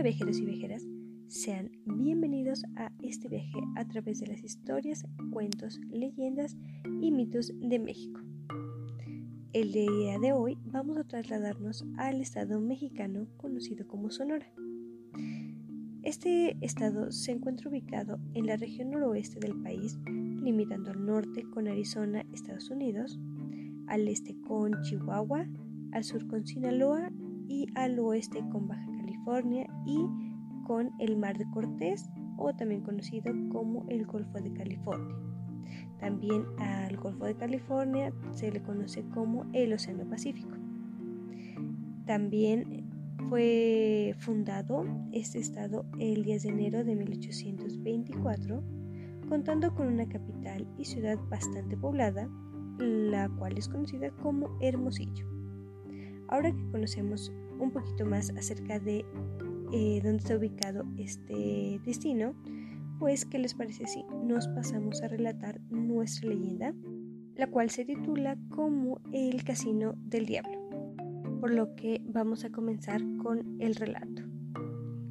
Hola viajeros y viajeras, sean bienvenidos a este viaje a través de las historias, cuentos, leyendas y mitos de México. El día de hoy vamos a trasladarnos al estado mexicano conocido como Sonora. Este estado se encuentra ubicado en la región noroeste del país, limitando al norte con Arizona, Estados Unidos, al este con Chihuahua, al sur con Sinaloa y al oeste con Baja Y con el Mar de Cortés o también conocido como el Golfo de California. También al Golfo de California se le conoce como el Océano Pacífico. También fue fundado este estado el 10 de enero de 1824, contando con una capital y ciudad bastante poblada, la cual es conocida como Hermosillo. Ahora que conocemos un poquito más acerca de eh, dónde está ubicado este destino, pues ¿qué les parece si nos pasamos a relatar nuestra leyenda, la cual se titula como El Casino del Diablo? Por lo que vamos a comenzar con el relato.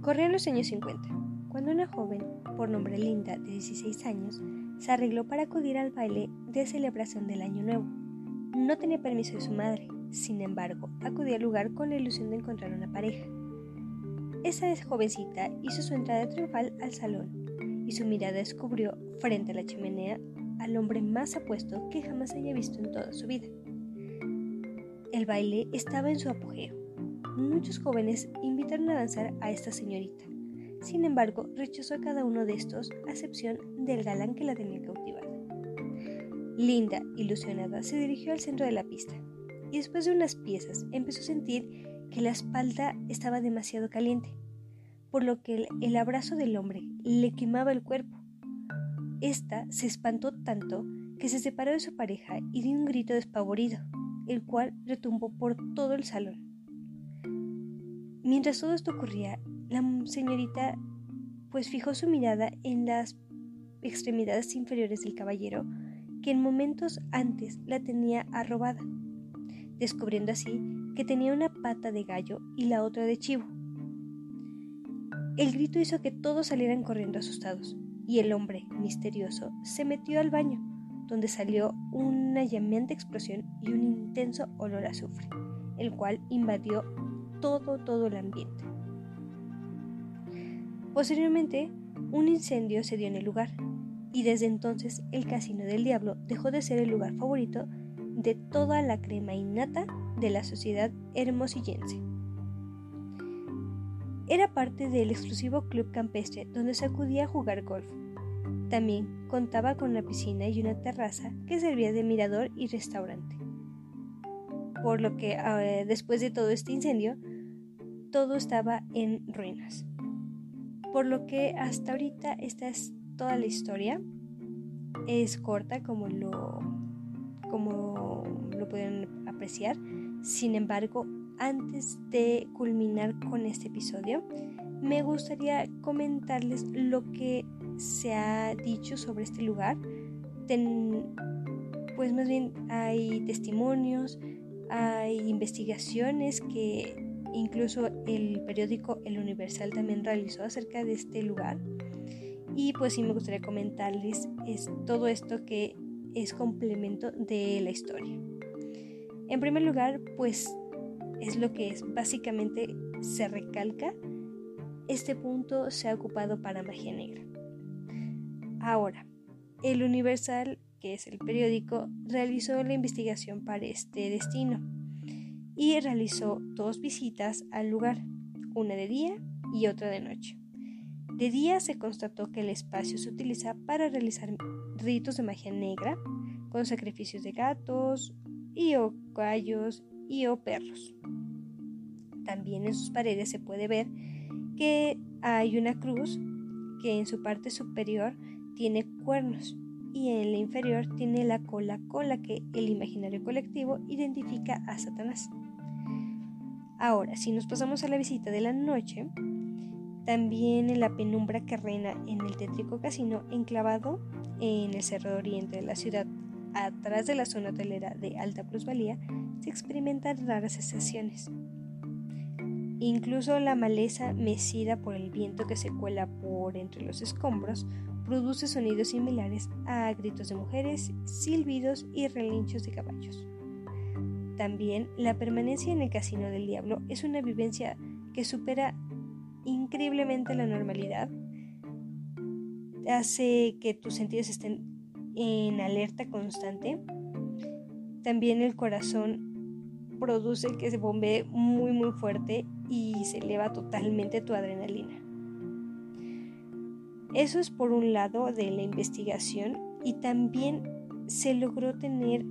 Corrían los años 50, cuando una joven, por nombre Linda, de 16 años, se arregló para acudir al baile de celebración del Año Nuevo. No tenía permiso de su madre, sin embargo, acudí al lugar con la ilusión de encontrar una pareja. Esa jovencita hizo su entrada triunfal al salón y su mirada descubrió, frente a la chimenea, al hombre más apuesto que jamás haya visto en toda su vida. El baile estaba en su apogeo. Muchos jóvenes invitaron a danzar a esta señorita. Sin embargo, rechazó a cada uno de estos, a excepción del galán que la tenía cautivada. Linda, ilusionada, se dirigió al centro de la pista y después de unas piezas empezó a sentir que la espalda estaba demasiado caliente, por lo que el, abrazo del hombre le quemaba el cuerpo. Esta se espantó tanto que se separó de su pareja y dio un grito despavorido, el cual retumbó por todo el salón. Mientras todo esto ocurría, la señorita pues fijó su mirada en las extremidades inferiores del caballero, que en momentos antes la tenía arrobada descubriendo así que tenía una pata de gallo y la otra de chivo. El grito hizo que todos salieran corriendo asustados, y el hombre, misterioso, se metió al baño, donde salió una llameante explosión y un intenso olor a azufre, el cual invadió todo, todo el ambiente. Posteriormente, un incendio se dio en el lugar, y desde entonces el Casino del Diablo dejó de ser el lugar favorito de toda la crema innata de la sociedad hermosillense. Era parte del exclusivo club campestre donde se acudía a jugar golf. También contaba con una piscina y una terraza que servía de mirador y restaurante. Por lo que eh, después de todo este incendio, todo estaba en ruinas. Por lo que hasta ahorita esta es toda la historia. Es corta como lo como lo pueden apreciar. Sin embargo, antes de culminar con este episodio, me gustaría comentarles lo que se ha dicho sobre este lugar. pues más bien hay testimonios, hay investigaciones que incluso el periódico El Universal también realizó acerca de este lugar. Y pues sí me gustaría comentarles es todo esto que es complemento de la historia. En primer lugar, pues es lo que es. Básicamente se recalca, este punto se ha ocupado para magia negra. Ahora, el Universal, que es el periódico, realizó la investigación para este destino y realizó dos visitas al lugar, una de día y otra de noche. De día se constató que el espacio se utiliza para realizar ritos de magia negra con sacrificios de gatos y o gallos y o perros. También en sus paredes se puede ver que hay una cruz que en su parte superior tiene cuernos y en la inferior tiene la cola con la que el imaginario colectivo identifica a Satanás. Ahora, si nos pasamos a la visita de la noche, también en la penumbra que reina en el tétrico casino enclavado en el cerro oriente de la ciudad, atrás de la zona hotelera de alta plusvalía, se experimentan raras sensaciones. Incluso la maleza mecida por el viento que se cuela por entre los escombros produce sonidos similares a gritos de mujeres, silbidos y relinchos de caballos. También la permanencia en el Casino del Diablo es una vivencia que supera increíblemente la normalidad, hace que tus sentidos estén en alerta constante. También el corazón produce que se bombee muy muy fuerte y se eleva totalmente tu adrenalina. Eso es por un lado de la investigación y también se logró tener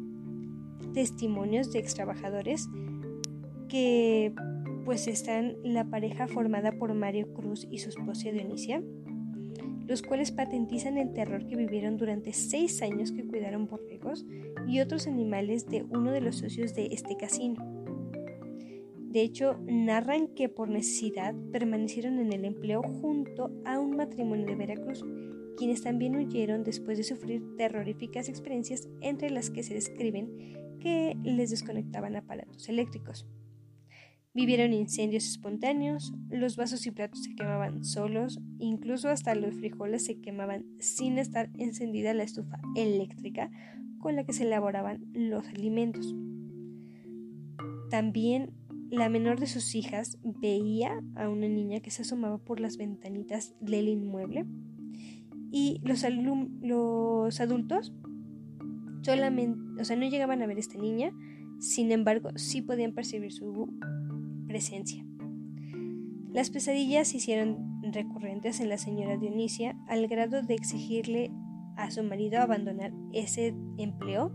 testimonios de extrabajadores que pues están la pareja formada por Mario Cruz y su esposa Dionisia, los cuales patentizan el terror que vivieron durante seis años que cuidaron borregos y otros animales de uno de los socios de este casino. De hecho, narran que por necesidad permanecieron en el empleo junto a un matrimonio de Veracruz, quienes también huyeron después de sufrir terroríficas experiencias entre las que se describen que les desconectaban aparatos eléctricos. Vivieron incendios espontáneos, los vasos y platos se quemaban solos, incluso hasta los frijoles se quemaban sin estar encendida la estufa eléctrica con la que se elaboraban los alimentos. También la menor de sus hijas veía a una niña que se asomaba por las ventanitas del inmueble y los, adultos solamente, o sea, no llegaban a ver a esta niña, sin embargo, sí podían percibir su presencia. Las pesadillas se hicieron recurrentes en la señora Dionisia al grado de exigirle a su marido abandonar ese empleo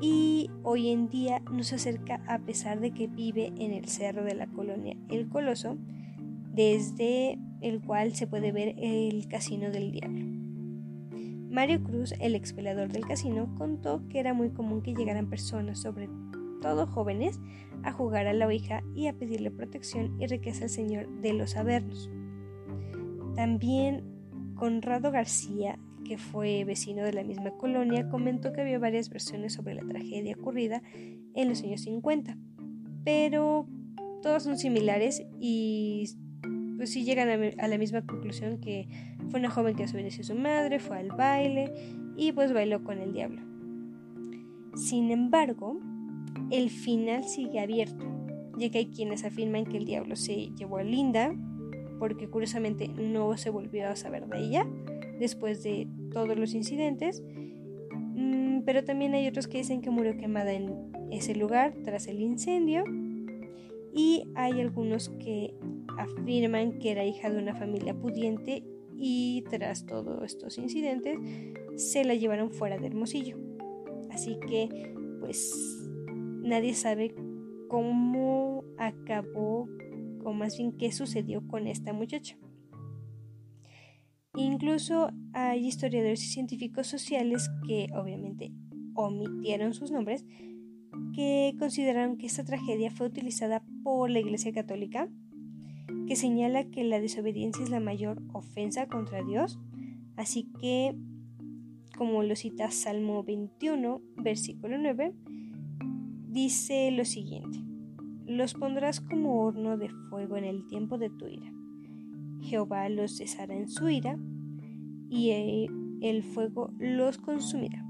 y hoy en día no se acerca a pesar de que vive en el cerro de la colonia El Coloso, desde el cual se puede ver el Casino del Diablo. Mario Cruz, el expelador del casino, contó que era muy común que llegaran personas, sobre todo jóvenes, a jugar a la Ouija y a pedirle protección y riqueza al Señor de los Avernos. También Conrado García que fue vecino de la misma colonia, comentó que había varias versiones sobre la tragedia ocurrida en los años 50, pero todas son similares y pues sí llegan a, la misma conclusión que fue una joven que desobedeció a su madre, fue al baile y pues bailó con el diablo. Sin embargo, el final sigue abierto, ya que hay quienes afirman que el diablo se llevó a Linda, porque curiosamente no se volvió a saber de ella, después de todos los incidentes, mm, pero también hay otros que dicen que murió quemada en ese lugar tras el incendio y hay algunos que afirman que era hija de una familia pudiente y tras todos estos incidentes se la llevaron fuera de Hermosillo. Así que pues nadie sabe cómo acabó o más bien qué sucedió con esta muchacha. Incluso hay historiadores y científicos sociales que obviamente omitieron sus nombres, que consideraron que esta tragedia fue utilizada por la Iglesia Católica, que señala que la desobediencia es la mayor ofensa contra Dios, así que, como lo cita Salmo 21, versículo 9, dice lo siguiente, los pondrás como horno de fuego en el tiempo de tu ira Jehová los cesará en su ira y el fuego los consumirá.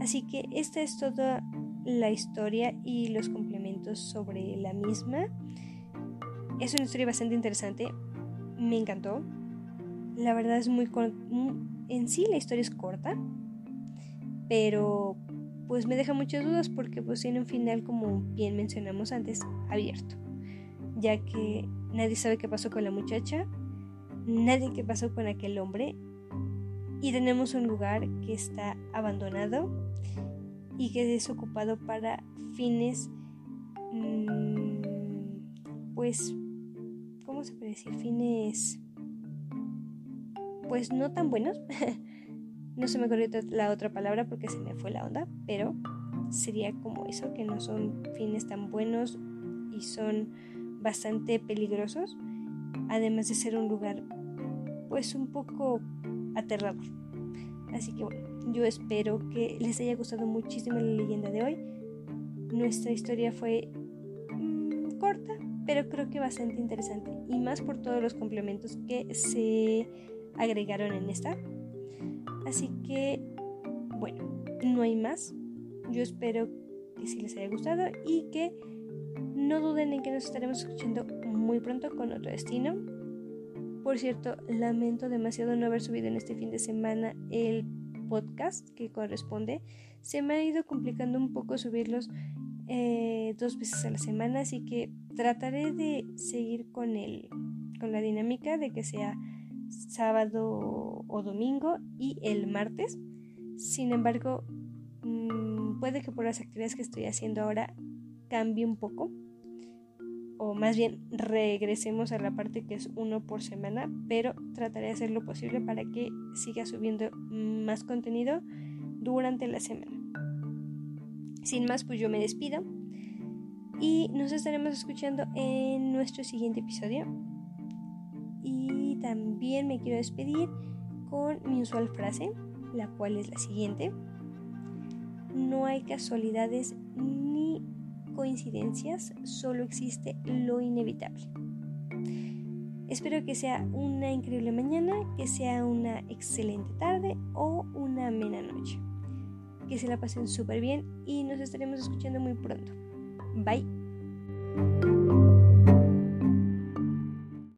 Así que esta es toda la historia y los complementos sobre la misma. Es una historia bastante interesante, me encantó. La verdad es muy en sí la historia es corta, pero pues me deja muchas dudas porque pues tiene un final como bien mencionamos antes abierto, ya que Nadie sabe qué pasó con la muchacha, nadie qué pasó con aquel hombre. Y tenemos un lugar que está abandonado y que es ocupado para fines, mm, pues, ¿cómo se puede decir? Fines, pues no tan buenos. no se me ocurrió la otra palabra porque se me fue la onda, pero sería como eso, que no son fines tan buenos y son bastante peligrosos, además de ser un lugar pues un poco aterrador. Así que bueno, yo espero que les haya gustado muchísimo la leyenda de hoy. Nuestra historia fue mm, corta, pero creo que bastante interesante y más por todos los complementos que se agregaron en esta. Así que, bueno, no hay más. Yo espero que sí les haya gustado y que no duden en que nos estaremos escuchando muy pronto con otro destino. Por cierto, lamento demasiado no haber subido en este fin de semana el podcast que corresponde. Se me ha ido complicando un poco subirlos eh, dos veces a la semana, así que trataré de seguir con, el, con la dinámica de que sea sábado o domingo y el martes. Sin embargo, mm, puede que por las actividades que estoy haciendo ahora cambie un poco. O más bien regresemos a la parte que es uno por semana, pero trataré de hacer lo posible para que siga subiendo más contenido durante la semana. Sin más, pues yo me despido y nos estaremos escuchando en nuestro siguiente episodio. También me quiero despedir con mi usual frase, la cual es la siguiente. No hay casualidades ni coincidencias, solo existe lo inevitable. Espero que sea una increíble mañana, que sea una excelente tarde o una amena noche. Que se la pasen súper bien y nos estaremos escuchando muy pronto. Bye.